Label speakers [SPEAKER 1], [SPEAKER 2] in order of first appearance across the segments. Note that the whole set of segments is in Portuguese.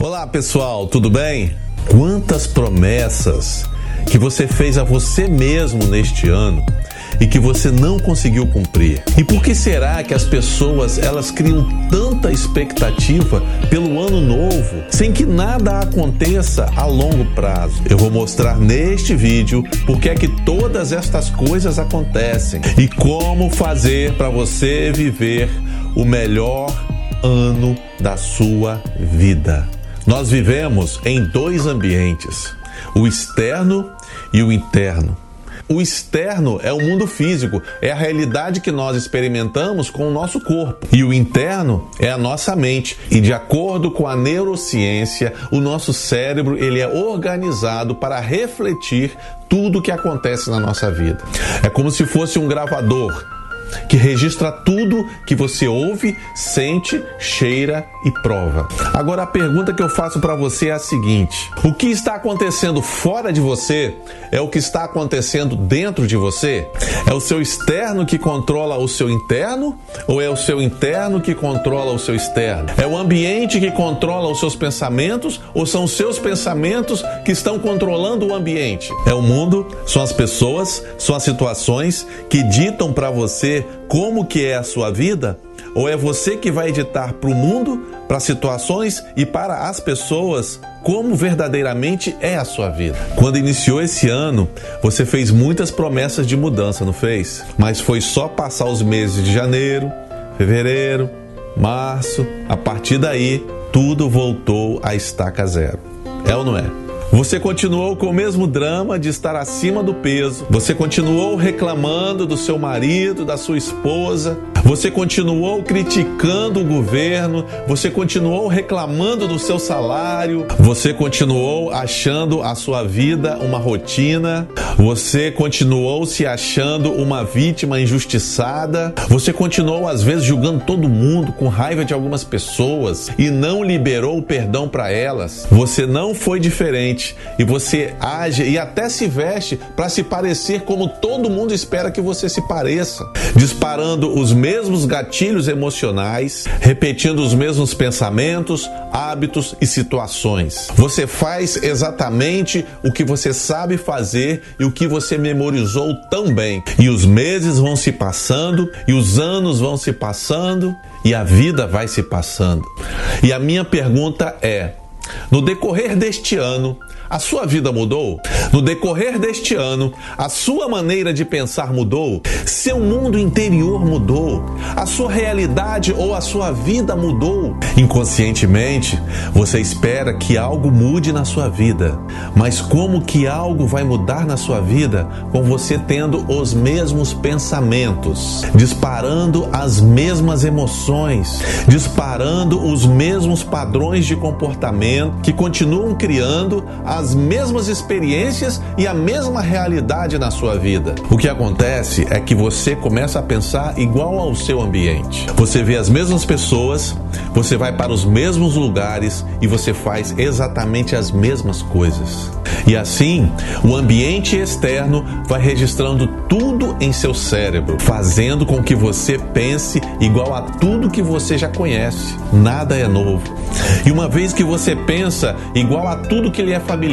[SPEAKER 1] Olá pessoal, tudo bem? Quantas promessas que você fez a você mesmo neste ano e que você não conseguiu cumprir. E por que será que as pessoas elas criam tanta expectativa pelo ano novo, sem que nada aconteça a longo prazo? Eu vou mostrar neste vídeo por que é que todas estas coisas acontecem e como fazer para você viver o melhor ano da sua vida. Nós vivemos em dois ambientes, o externo e o interno. O externo é o mundo físico, é a realidade que nós experimentamos com o nosso corpo. E o interno é a nossa mente. E de acordo com a neurociência, o nosso cérebro ele é organizado para refletir tudo o que acontece na nossa vida. É como se fosse um gravador que registra tudo que você ouve, sente, cheira e prova. Agora a pergunta que eu faço para você é a seguinte: o que está acontecendo fora de você é o que está acontecendo dentro de você? É o seu externo que controla o seu interno ou é o seu interno que controla o seu externo? É o ambiente que controla os seus pensamentos ou são os seus pensamentos que estão controlando o ambiente? É o mundo, são as pessoas, são as situações que ditam para você como que é a sua vida? Ou é você que vai editar para o mundo, para situações e para as pessoas como verdadeiramente é a sua vida? Quando iniciou esse ano, você fez muitas promessas de mudança, não fez? Mas foi só passar os meses de janeiro, fevereiro, março, a partir daí tudo voltou a estaca zero. É ou não é? Você continuou com o mesmo drama de estar acima do peso. Você continuou reclamando do seu marido, da sua esposa. Você continuou criticando o governo. Você continuou reclamando do seu salário. Você continuou achando a sua vida uma rotina. Você continuou se achando uma vítima injustiçada. Você continuou às vezes julgando todo mundo com raiva de algumas pessoas e não liberou o perdão para elas. Você não foi diferente e você age e até se veste para se parecer como todo mundo espera que você se pareça, disparando os mesmos gatilhos emocionais, repetindo os mesmos pensamentos, hábitos e situações. Você faz exatamente o que você sabe fazer e o que você memorizou tão bem. E os meses vão se passando e os anos vão se passando e a vida vai se passando. E a minha pergunta é: no decorrer deste ano, a sua vida mudou? No decorrer deste ano, a sua maneira de pensar mudou? Seu mundo interior mudou? A sua realidade ou a sua vida mudou? Inconscientemente, você espera que algo mude na sua vida. Mas como que algo vai mudar na sua vida com você tendo os mesmos pensamentos, disparando as mesmas emoções, disparando os mesmos padrões de comportamento que continuam criando as mesmas experiências e a mesma realidade na sua vida. O que acontece é que você começa a pensar igual ao seu ambiente. Você vê as mesmas pessoas, você vai para os mesmos lugares e você faz exatamente as mesmas coisas. E assim, o ambiente externo vai registrando tudo em seu cérebro, fazendo com que você pense igual a tudo que você já conhece. Nada é novo. E uma vez que você pensa igual a tudo que lhe é familiar,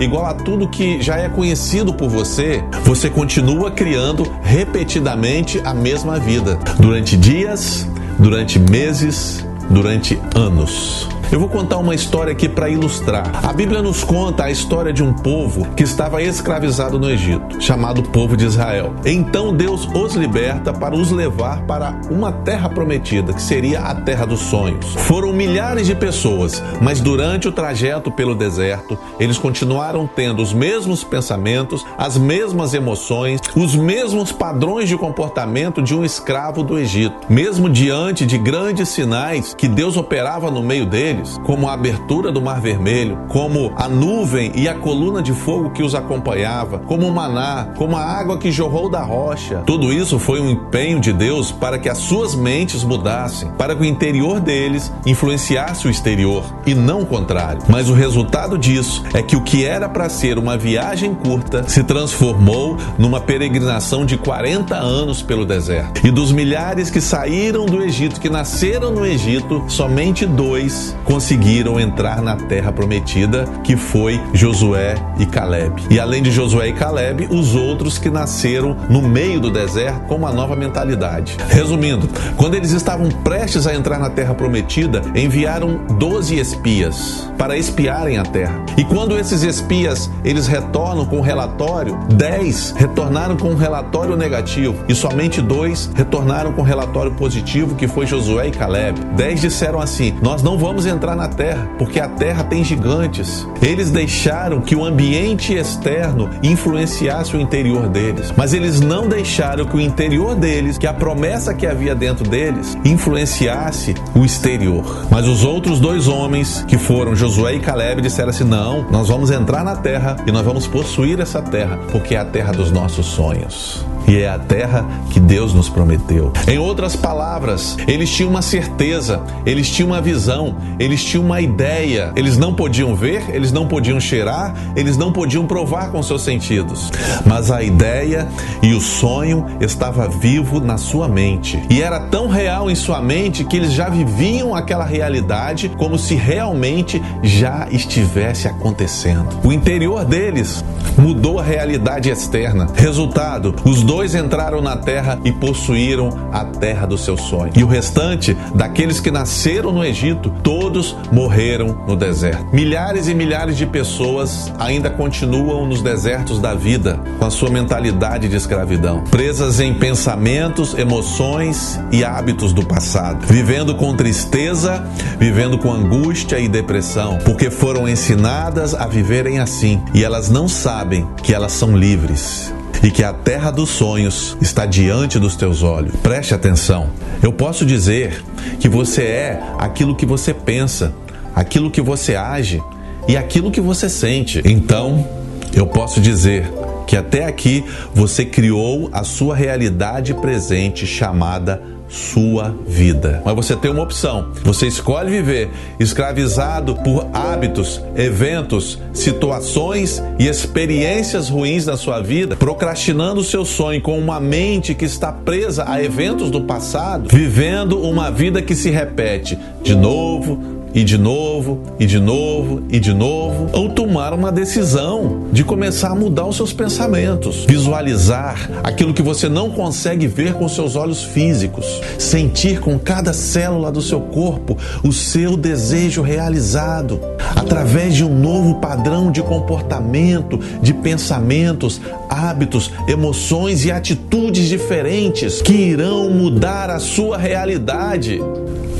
[SPEAKER 1] igual a tudo que já é conhecido por você, você continua criando repetidamente a mesma vida durante dias, durante meses, durante anos. Eu vou contar uma história aqui para ilustrar. A Bíblia nos conta a história de um povo que estava escravizado no Egito, chamado povo de Israel. Então Deus os liberta para os levar para uma terra prometida, que seria a terra dos sonhos. Foram milhares de pessoas, mas durante o trajeto pelo deserto, eles continuaram tendo os mesmos pensamentos, as mesmas emoções, os mesmos padrões de comportamento de um escravo do Egito. Mesmo diante de grandes sinais que Deus operava no meio deles, deles, como a abertura do Mar Vermelho, como a nuvem e a coluna de fogo que os acompanhava, como o maná, como a água que jorrou da rocha. Tudo isso foi um empenho de Deus para que as suas mentes mudassem, para que o interior deles influenciasse o exterior e não o contrário. Mas o resultado disso é que o que era para ser uma viagem curta se transformou numa peregrinação de 40 anos pelo deserto. E dos milhares que saíram do Egito, que nasceram no Egito, somente dois conseguiram entrar na terra prometida, que foi Josué e Caleb. E além de Josué e Caleb, os outros que nasceram no meio do deserto com uma nova mentalidade. Resumindo, quando eles estavam prestes a entrar na terra prometida, enviaram 12 espias para espiarem a terra. E quando esses espias eles retornam com um relatório, 10 retornaram com um relatório negativo e somente dois retornaram com um relatório positivo, que foi Josué e Caleb. 10 disseram assim: Nós não vamos entrar na terra, porque a terra tem gigantes. Eles deixaram que o ambiente externo influenciasse o interior deles, mas eles não deixaram que o interior deles, que a promessa que havia dentro deles, influenciasse o exterior. Mas os outros dois homens, que foram Josué e Caleb, disseram assim: Não, nós vamos entrar na terra e nós vamos possuir essa terra, porque é a terra dos nossos sonhos e é a terra que Deus nos prometeu. Em outras palavras, eles tinham uma certeza, eles tinham uma visão, eles tinham uma ideia. Eles não podiam ver, eles não podiam cheirar, eles não podiam provar com seus sentidos. Mas a ideia e o sonho estava vivo na sua mente. E era tão real em sua mente que eles já viviam aquela realidade como se realmente já estivesse acontecendo. O interior deles mudou a realidade externa. Resultado, os dois dois entraram na terra e possuíram a terra do seu sonho. E o restante, daqueles que nasceram no Egito, todos morreram no deserto. Milhares e milhares de pessoas ainda continuam nos desertos da vida, com a sua mentalidade de escravidão, presas em pensamentos, emoções e hábitos do passado, vivendo com tristeza, vivendo com angústia e depressão, porque foram ensinadas a viverem assim e elas não sabem que elas são livres e que a terra dos sonhos está diante dos teus olhos. Preste atenção. Eu posso dizer que você é aquilo que você pensa, aquilo que você age e aquilo que você sente. Então, eu posso dizer que até aqui você criou a sua realidade presente chamada sua vida. Mas você tem uma opção. Você escolhe viver escravizado por hábitos, eventos, situações e experiências ruins na sua vida, procrastinando o seu sonho com uma mente que está presa a eventos do passado, vivendo uma vida que se repete de novo, e de novo, e de novo, e de novo, ou tomar uma decisão de começar a mudar os seus pensamentos, visualizar aquilo que você não consegue ver com seus olhos físicos, sentir com cada célula do seu corpo o seu desejo realizado, através de um novo padrão de comportamento, de pensamentos, hábitos, emoções e atitudes diferentes que irão mudar a sua realidade.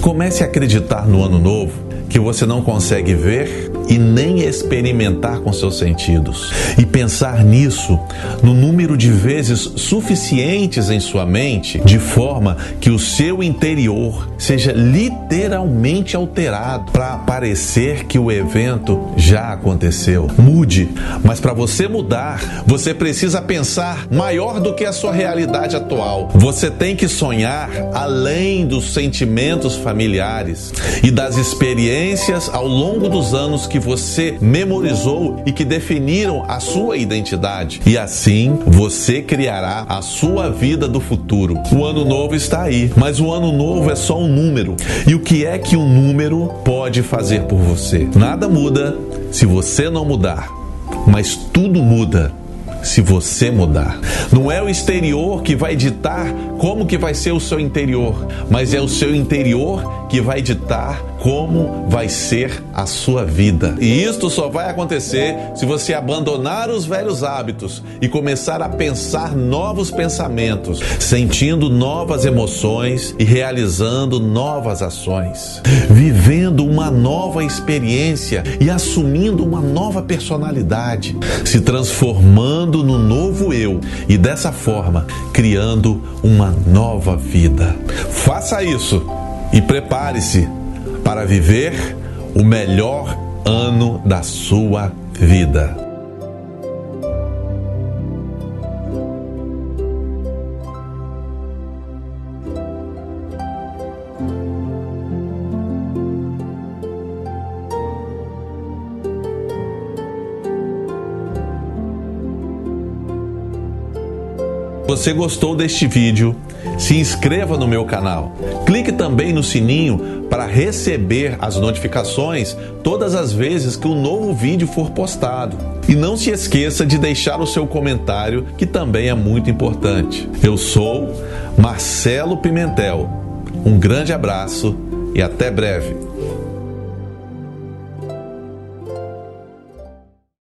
[SPEAKER 1] Comece a acreditar no ano novo que você não consegue ver e nem experimentar com seus sentidos. E pensar nisso no número de vezes suficientes em sua mente, de forma que o seu interior seja literalmente alterado para parecer que o evento já aconteceu. Mude, mas para você mudar, você precisa pensar maior do que a sua realidade atual. Você tem que sonhar além dos sentimentos familiares e das experiências ao longo dos anos que que você memorizou e que definiram a sua identidade. E assim você criará a sua vida do futuro. O ano novo está aí, mas o ano novo é só um número. E o que é que um número pode fazer por você? Nada muda se você não mudar, mas tudo muda se você mudar. Não é o exterior que vai ditar como que vai ser o seu interior, mas é o seu interior que vai ditar como vai ser a sua vida. E isto só vai acontecer se você abandonar os velhos hábitos e começar a pensar novos pensamentos, sentindo novas emoções e realizando novas ações, vivendo uma nova experiência e assumindo uma nova personalidade, se transformando no novo eu e dessa forma criando uma nova vida. Faça isso e prepare-se para viver o melhor ano da sua vida. você gostou deste vídeo, se inscreva no meu canal. Clique também no sininho para receber as notificações todas as vezes que um novo vídeo for postado. E não se esqueça de deixar o seu comentário, que também é muito importante. Eu sou Marcelo Pimentel. Um grande abraço e até breve.